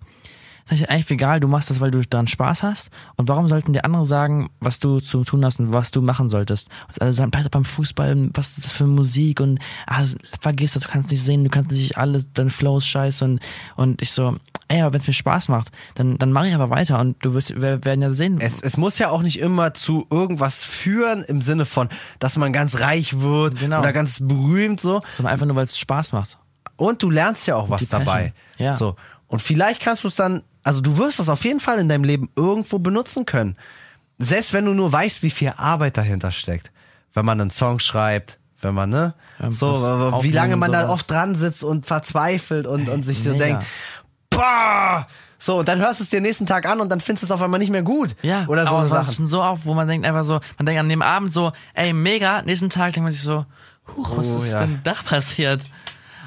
Speaker 2: Das ist eigentlich egal, du machst das, weil du daran Spaß hast. Und warum sollten dir andere sagen, was du zu tun hast und was du machen solltest? Und alle sagen, bleib beim Fußball, was ist das für Musik und ah, vergiss das, du kannst nicht sehen, du kannst nicht alles, dein Flow ist scheiße und, und ich so, ey, aber wenn es mir Spaß macht, dann, dann mache ich aber weiter und du wirst, wir werden ja sehen.
Speaker 3: es, es muss ja auch nicht immer zu irgendwas führen im Sinne von, dass man ganz reich wird
Speaker 2: Genau.
Speaker 3: oder ganz berühmt so.
Speaker 2: sondern einfach nur, weil es Spaß macht.
Speaker 3: Und du lernst ja auch was dabei.
Speaker 2: Ja.
Speaker 3: So. Und vielleicht kannst du es dann, also du wirst das auf jeden Fall in deinem Leben irgendwo benutzen können. Selbst wenn du nur weißt, wie viel Arbeit dahinter steckt. Wenn man einen Song schreibt, wenn man, ne? So, wie lange man da oft dran sitzt und verzweifelt und, und sich so
Speaker 2: mega.
Speaker 3: denkt, boah! So, und dann hörst du es dir nächsten Tag an und dann findest du es auf einmal nicht mehr gut.
Speaker 2: Ja,
Speaker 3: Oder so
Speaker 2: aber es ist schon so oft, wo man denkt einfach so, man denkt an dem Abend so, ey, mega, nächsten Tag denkt man sich so, huch, was
Speaker 3: Oh,
Speaker 2: ist
Speaker 3: ja.
Speaker 2: denn da passiert?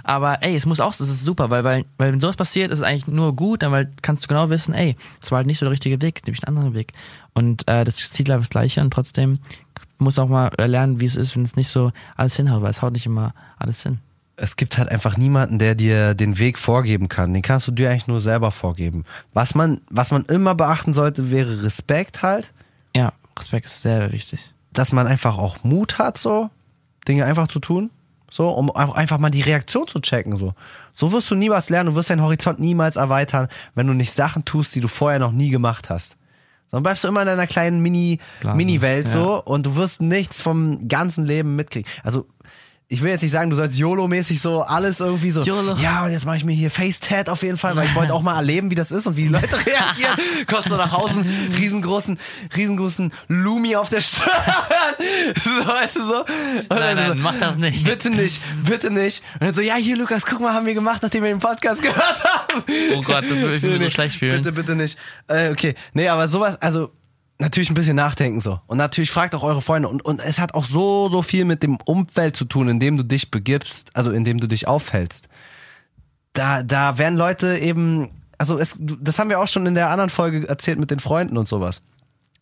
Speaker 2: Aber ey, es muss auch, es ist super, weil, weil, weil wenn sowas passiert, ist es eigentlich nur gut, dann weil kannst du genau wissen, ey, es war halt nicht so der richtige Weg, nämlich ein anderer Weg. Und äh, das Ziel bleibt das gleiche und trotzdem muss auch mal lernen, wie es ist, wenn es nicht so alles hinhaut, weil es haut nicht immer alles hin.
Speaker 3: Es gibt halt einfach niemanden, der dir den Weg vorgeben kann. Den kannst du dir eigentlich nur selber vorgeben. Was man, was man immer beachten sollte, wäre Respekt halt,
Speaker 2: Ja, Respekt ist sehr wichtig.
Speaker 3: dass man einfach auch Mut hat, so Dinge einfach zu tun. So, um einfach mal die Reaktion zu checken. So. so wirst du nie was lernen, du wirst deinen Horizont niemals erweitern, wenn du nicht Sachen tust, die du vorher noch nie gemacht hast. Dann bleibst du immer in deiner kleinen Mini, Mini-Welt
Speaker 2: ja.
Speaker 3: so und du wirst nichts vom ganzen Leben mitkriegen. Also, ich will jetzt nicht sagen, du sollst YOLO-mäßig so alles irgendwie so.
Speaker 2: YOLO.
Speaker 3: Ja, und jetzt mache ich mir hier Face-Tat auf jeden Fall, weil ich wollte auch mal erleben, wie das ist und wie die Leute reagieren. Kommst du nach Hause, einen riesengroßen, riesengroßen Lumi auf der Stirn. so, weißt du so? Und
Speaker 2: Nein,
Speaker 3: dann so,
Speaker 2: nein, mach das nicht.
Speaker 3: Bitte nicht, bitte nicht. Und dann so, ja, hier, Lukas, guck mal, haben wir gemacht, nachdem wir den Podcast gehört haben.
Speaker 2: Oh Gott, das würde ich mich so schlecht fühlen.
Speaker 3: Bitte, bitte nicht. Äh, okay, nee, aber sowas, also natürlich ein bisschen nachdenken so. Und natürlich fragt auch eure Freunde. Und, und es hat auch so, so viel mit dem Umfeld zu tun, in dem du dich begibst, also in dem du dich aufhältst. Da, da werden Leute eben, also es, das haben wir auch schon in der anderen Folge erzählt mit den Freunden und sowas.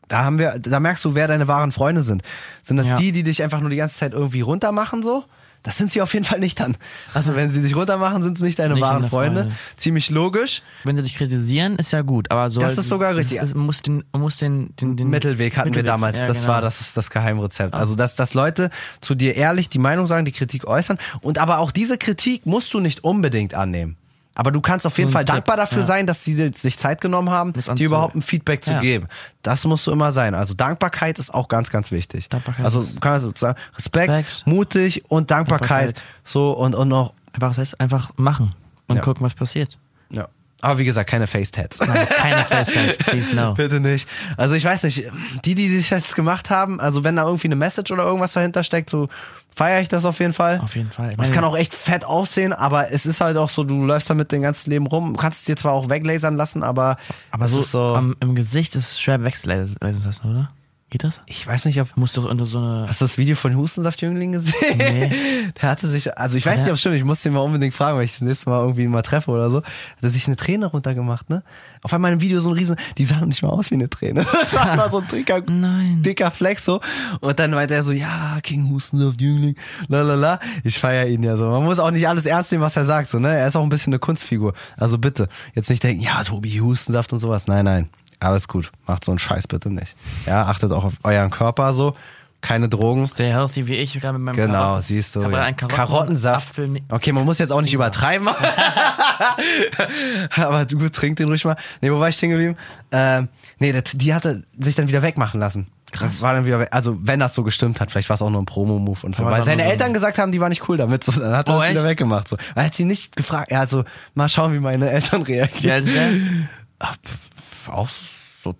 Speaker 3: Da haben wir, da merkst du, wer deine wahren Freunde sind. Sind das
Speaker 2: Ja.
Speaker 3: die, die dich einfach nur die ganze Zeit irgendwie runtermachen so? Das sind sie auf jeden Fall nicht dann. Also wenn sie dich runtermachen, sind es nicht deine
Speaker 2: Nicht
Speaker 3: wahren Freunde.
Speaker 2: Freunde.
Speaker 3: Ziemlich logisch.
Speaker 2: Wenn sie dich kritisieren, ist ja gut, aber so.
Speaker 3: Das ist sogar
Speaker 2: es-
Speaker 3: richtig.
Speaker 2: Es, man muss den, muss den, den, den
Speaker 3: Mittelweg hatten wir
Speaker 2: Mittelweg-
Speaker 3: damals.
Speaker 2: ja,
Speaker 3: das
Speaker 2: genau.
Speaker 3: war das das Geheimrezept. Also dass, dass Leute zu dir ehrlich die Meinung sagen, die Kritik äußern und aber auch diese Kritik musst du nicht unbedingt annehmen. Aber du kannst auf jeden
Speaker 2: ein
Speaker 3: Fall
Speaker 2: Tipp,
Speaker 3: dankbar dafür
Speaker 2: ja.
Speaker 3: sein, dass sie sich Zeit genommen haben, dir überhaupt ein Feedback zu
Speaker 2: Ja.
Speaker 3: geben. Das musst du immer sein. Also Dankbarkeit ist auch ganz, ganz wichtig.
Speaker 2: Dankbarkeit
Speaker 3: also kann man so sagen, Respekt,
Speaker 2: Respekt.
Speaker 3: mutig und Dankbarkeit.
Speaker 2: Dankbarkeit.
Speaker 3: So und, und noch,
Speaker 2: Einfach, das heißt, einfach machen und
Speaker 3: Ja.
Speaker 2: gucken, was passiert.
Speaker 3: ja. Aber wie gesagt, keine Face-Tats.
Speaker 2: Keine Facetimes, please no.
Speaker 3: Bitte nicht. Also ich weiß nicht, die, die sich jetzt gemacht haben, also wenn da irgendwie eine Message oder irgendwas dahinter steckt, so feiere ich das auf jeden Fall.
Speaker 2: Auf jeden Fall.
Speaker 3: Es kann auch echt fett aussehen, aber es ist halt auch so, du läufst damit dein ganzes Leben rum. Du kannst es dir zwar auch weglasern lassen, aber,
Speaker 2: Aber
Speaker 3: es
Speaker 2: so,
Speaker 3: ist so.
Speaker 2: am, im Gesicht ist es schwer wegzulesen lassen, oder? Geht das?
Speaker 3: ich weiß nicht, ob.
Speaker 2: Du musst doch unter so eine.
Speaker 3: Hast du das Video von Hustensaftjüngling gesehen?
Speaker 2: Nee.
Speaker 3: Der hatte sich, also ich weiß
Speaker 2: Ja.
Speaker 3: nicht, ob es stimmt, ich muss den mal unbedingt fragen, weil ich das nächste Mal irgendwie ihn mal treffe oder so. Hat er sich eine Träne runtergemacht, ne? Auf einmal im Video so ein Riesen, die sah noch nicht mal aus wie eine Träne. Das war mal so ein dicker,
Speaker 2: Nein.
Speaker 3: dicker Fleck so. Und dann meinte er so, ja, King Hustensaftjüngling, lalala. Ich feiere ihn ja so. Man muss auch nicht alles ernst nehmen, was er sagt, so, ne? Er ist auch ein bisschen eine Kunstfigur. Also bitte, jetzt nicht denken, ja, Tobi Hustensaft und sowas. Nein, nein. Alles gut. Macht so einen Scheiß bitte nicht. Ja, achtet auch auf euren Körper so. Keine Drogen.
Speaker 2: Sehr healthy wie ich, gerade mit meinem
Speaker 3: Genau,
Speaker 2: Karotten.
Speaker 3: siehst du. Ja.
Speaker 2: Karotten
Speaker 3: Karottensaft.
Speaker 2: Apfel-
Speaker 3: Okay, man muss jetzt auch nicht übertreiben. Aber du trink den ruhig mal. Nee, wo war ich stehen geblieben? Ähm, nee, das, die hatte sich dann wieder wegmachen lassen. Krass. War dann wieder weg. Also, wenn das so gestimmt hat, vielleicht war es auch nur ein Promo-Move und so.
Speaker 2: Aber
Speaker 3: Weil
Speaker 2: es
Speaker 3: seine
Speaker 2: so
Speaker 3: Eltern gesagt haben, die war nicht cool damit. So, dann hat er
Speaker 2: Oh,
Speaker 3: das wieder weggemacht. So. Er hat sie nicht gefragt. Er hat so, mal schauen, wie meine Eltern reagieren.
Speaker 2: alt
Speaker 3: Auch so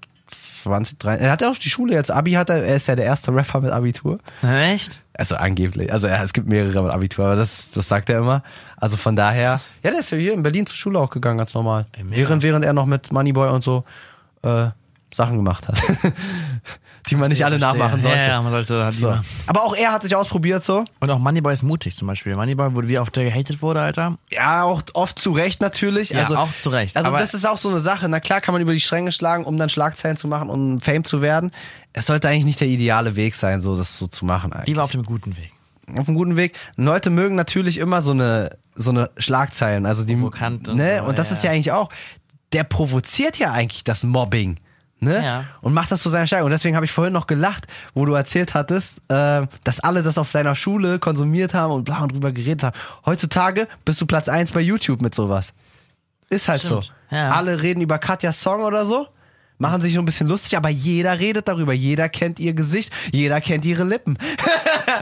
Speaker 3: 20, 30. Er hat ja auch die Schule jetzt. Abi hat er. Er ist ja der erste Rapper mit Abitur.
Speaker 2: Echt?
Speaker 3: Also angeblich. Also er, es gibt mehrere mit Abitur, aber das, das sagt er immer. Also von daher. Ja, der ist ja hier in Berlin zur Schule auch gegangen, ganz normal.
Speaker 2: Ey,
Speaker 3: während, während er noch mit Moneyboy und so äh, Sachen gemacht hat. Die man nicht alle nachmachen sollte.
Speaker 2: Ja, man sollte halt
Speaker 3: So. Aber auch er hat sich ausprobiert so.
Speaker 2: Und auch Moneyboy ist mutig zum Beispiel. Moneyboy, wurde wie oft der gehatet wurde, Alter.
Speaker 3: Ja, auch oft zu Recht natürlich.
Speaker 2: Ja,
Speaker 3: also,
Speaker 2: auch zu Recht.
Speaker 3: Also das ist auch so eine Sache. Na klar kann man über die Stränge schlagen, um dann Schlagzeilen zu machen und Fame zu werden. Es sollte eigentlich nicht der ideale Weg sein, so das so zu machen eigentlich.
Speaker 2: Lieber auf dem guten Weg.
Speaker 3: auf einem guten Weg. Leute mögen natürlich immer so eine so eine Schlagzeilen, also die
Speaker 2: Provokant und
Speaker 3: ne
Speaker 2: so,
Speaker 3: und das
Speaker 2: ja.
Speaker 3: ist ja eigentlich auch der provoziert ja eigentlich das Mobbing. Ne?
Speaker 2: Ja.
Speaker 3: Und macht das zu seiner Stärke. Und deswegen habe ich vorhin noch gelacht, wo du erzählt hattest, äh, dass alle das auf deiner Schule konsumiert haben und bla und drüber geredet haben. Heutzutage bist du Platz eins bei YouTube mit sowas. Ist halt
Speaker 2: Stimmt.
Speaker 3: so.
Speaker 2: Ja.
Speaker 3: Alle reden über Katjas Song oder so, machen sich so ein bisschen lustig, aber jeder redet darüber. Jeder kennt ihr Gesicht, jeder kennt ihre Lippen.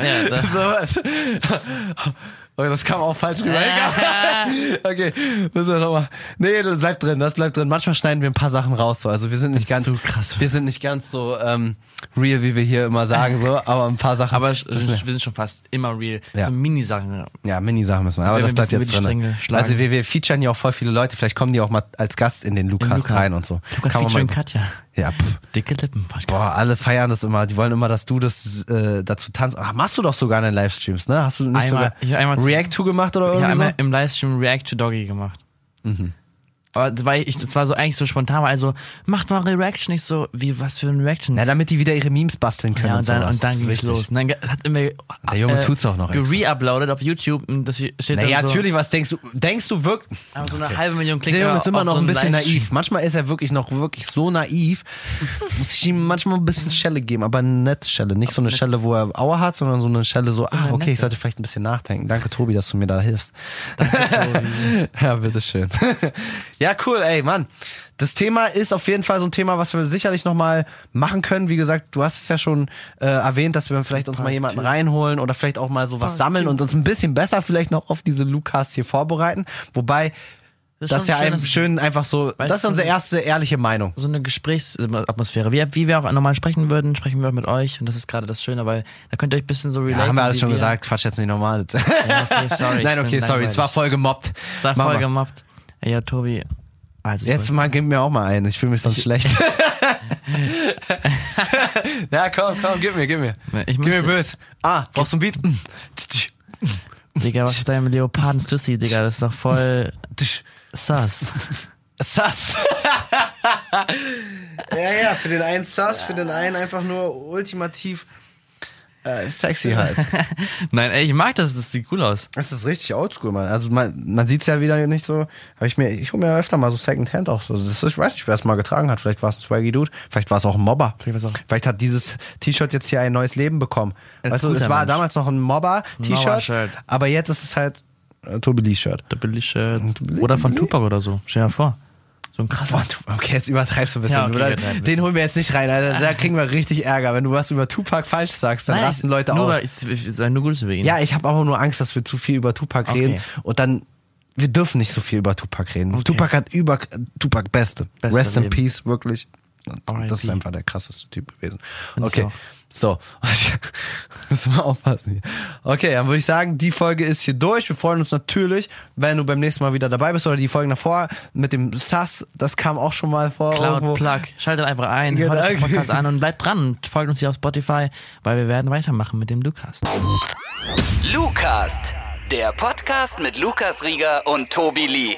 Speaker 2: Ja, das,
Speaker 3: Sowas. Oh, das kam auch falsch rüber. Okay, müssen wir nochmal. Nee, das bleibt drin, das bleibt drin. Manchmal schneiden wir ein paar Sachen raus. So. Also wir sind nicht
Speaker 2: Das
Speaker 3: ganz,
Speaker 2: so krass.
Speaker 3: wir sind nicht ganz so ähm, real, wie wir hier immer sagen, so, aber ein paar Sachen.
Speaker 2: aber wir sind schon fast immer real.
Speaker 3: Ja.
Speaker 2: So Mini-Sachen.
Speaker 3: ja, Mini-Sachen müssen wir. Aber das
Speaker 2: wir ein
Speaker 3: bleibt jetzt drin. Also wir, wir featuren ja auch voll viele Leute. Vielleicht kommen die auch mal als Gast in den Lukas,
Speaker 2: Lukas.
Speaker 3: rein und so.
Speaker 2: Lukas
Speaker 3: Kann
Speaker 2: featuring Katja.
Speaker 3: Ja, pff.
Speaker 2: Dicke Lippen. Podcast.
Speaker 3: Boah, alle feiern das immer. Die wollen immer, dass du das äh, dazu tanzt. Ach, machst du doch sogar in den Livestreams, ne? Hast du nicht
Speaker 2: Einmal-
Speaker 3: sogar
Speaker 2: ich einmal zu-
Speaker 3: React to gemacht oder
Speaker 2: habe
Speaker 3: so?
Speaker 2: einmal im Livestream React to Doggy gemacht.
Speaker 3: Mhm.
Speaker 2: Aber das war, ich, das war so eigentlich so spontan, also macht mal eine Reaction, nicht so, wie, was für eine Reaction?
Speaker 3: Na, damit die wieder ihre Memes basteln können.
Speaker 2: ja, und dann, und dann
Speaker 3: Das ist
Speaker 2: ging es los. Und dann hat irgendwie,
Speaker 3: Der Junge tut's auch noch extra.
Speaker 2: Gereuploadet auf YouTube und das steht
Speaker 3: Naja,
Speaker 2: dann so,
Speaker 3: natürlich, was denkst du? Denkst du wirklich?
Speaker 2: aber so eine halbe Million Klicks.
Speaker 3: Der Junge ist immer noch
Speaker 2: so
Speaker 3: ein bisschen
Speaker 2: Livestream.
Speaker 3: naiv. Manchmal ist er wirklich noch wirklich so naiv. Muss ich ihm manchmal ein bisschen Schelle geben, aber eine nette Schelle. Nicht so eine Schelle, wo er Aua hat, sondern so eine Schelle so, ah,
Speaker 2: eine
Speaker 3: okay, ich
Speaker 2: nette.
Speaker 3: sollte vielleicht ein bisschen nachdenken. Danke, Tobi, dass du mir da hilfst.
Speaker 2: Tobi.
Speaker 3: Ja, bitteschön. ja, cool, ey, Mann. Das Thema ist auf jeden Fall so ein Thema, was wir sicherlich nochmal machen können. Wie gesagt, du hast es ja schon äh, erwähnt, dass wir vielleicht uns mal jemanden reinholen oder vielleicht auch mal so was sammeln und uns ein bisschen besser vielleicht noch auf diese Lukas hier vorbereiten. Wobei,
Speaker 2: Das
Speaker 3: das,
Speaker 2: ist
Speaker 3: ja
Speaker 2: schön,
Speaker 3: ein
Speaker 2: dass-
Speaker 3: schön einfach so, das ist unsere erste ehrliche Meinung.
Speaker 2: so eine Gesprächsatmosphäre. Wie, wie wir auch normal sprechen würden, sprechen wir auch mit euch. Und das ist gerade das Schöne, weil da könnt ihr euch ein bisschen so relaten.
Speaker 3: Ja, haben wir alles schon gesagt, Quatsch jetzt nicht normal.
Speaker 2: Ja, okay, sorry.
Speaker 3: Nein, okay, sorry, es war voll gemobbt.
Speaker 2: Es war voll gemobbt. Ja, Tobi. Also,
Speaker 3: Jetzt mal, gib mir auch mal einen, ich fühle mich sonst schlecht. ja, komm, komm, gib mir, gib mir.
Speaker 2: Ich
Speaker 3: gib mir böse. Ah, brauchst du ein Beat?
Speaker 2: Digga, was mit deinem Leoparden-Stussy, Digga, das ist doch voll sass.
Speaker 3: Sass. ja, ja, für den einen Sass, für den einen einfach nur ultimativ äh, sexy halt.
Speaker 2: Nein, ey, ich mag das, das sieht cool aus.
Speaker 3: Das ist richtig oldschool, man. Also man, man sieht es ja wieder nicht so. Hab ich mir, ich hole mir öfter mal so Secondhand auch so. Das ist, ich weiß nicht, wer es mal getragen hat. Vielleicht war es ein Swaggy Dude, vielleicht war es auch ein Mobber.
Speaker 2: Vielleicht auch-
Speaker 3: Vielleicht hat dieses T-Shirt jetzt hier ein neues Leben bekommen.
Speaker 2: Als
Speaker 3: weißt du, es war
Speaker 2: Mensch.
Speaker 3: damals noch ein Mobber-T-Shirt, aber jetzt ist es halt äh, Toby Lee-Shirt.
Speaker 2: Der Billy-Shirt. Oder von Tupac oder so. Stell dir vor. So ein krasser.
Speaker 3: Okay, jetzt übertreibst du ein bisschen.
Speaker 2: Ja, okay,
Speaker 3: oder?
Speaker 2: ein
Speaker 3: Den holen wir jetzt nicht rein, Alter. Da kriegen wir richtig Ärger. Wenn du was über Tupac falsch sagst, dann rasten Leute
Speaker 2: nur,
Speaker 3: aus.
Speaker 2: Ich, ich, nur Gutes über ihn.
Speaker 3: Ja, ich habe aber nur Angst, dass wir zu viel über Tupac
Speaker 2: Okay.
Speaker 3: reden und dann wir dürfen nicht so viel über Tupac reden. Tupac hat über Tupac Beste.
Speaker 2: Beste
Speaker 3: Rest in
Speaker 2: Leben.
Speaker 3: Peace, wirklich. Das ist einfach der krasseste Typ gewesen. Okay. So, müssen wir aufpassen hier. Okay, dann würde ich sagen, die Folge ist hier durch. Wir freuen uns natürlich, wenn du beim nächsten Mal wieder dabei bist oder die Folgen davor mit dem Sass, das kam auch schon mal vor.
Speaker 2: Cloud
Speaker 3: irgendwo.
Speaker 2: Plug. Schaltet einfach ein,
Speaker 3: Genau.
Speaker 2: hört euch den Podcast an und bleibt dran und folgt uns hier auf Spotify, weil wir werden weitermachen mit dem Lukas.
Speaker 1: Lucast, der Podcast mit Lukas Rieger und Tobi Lee.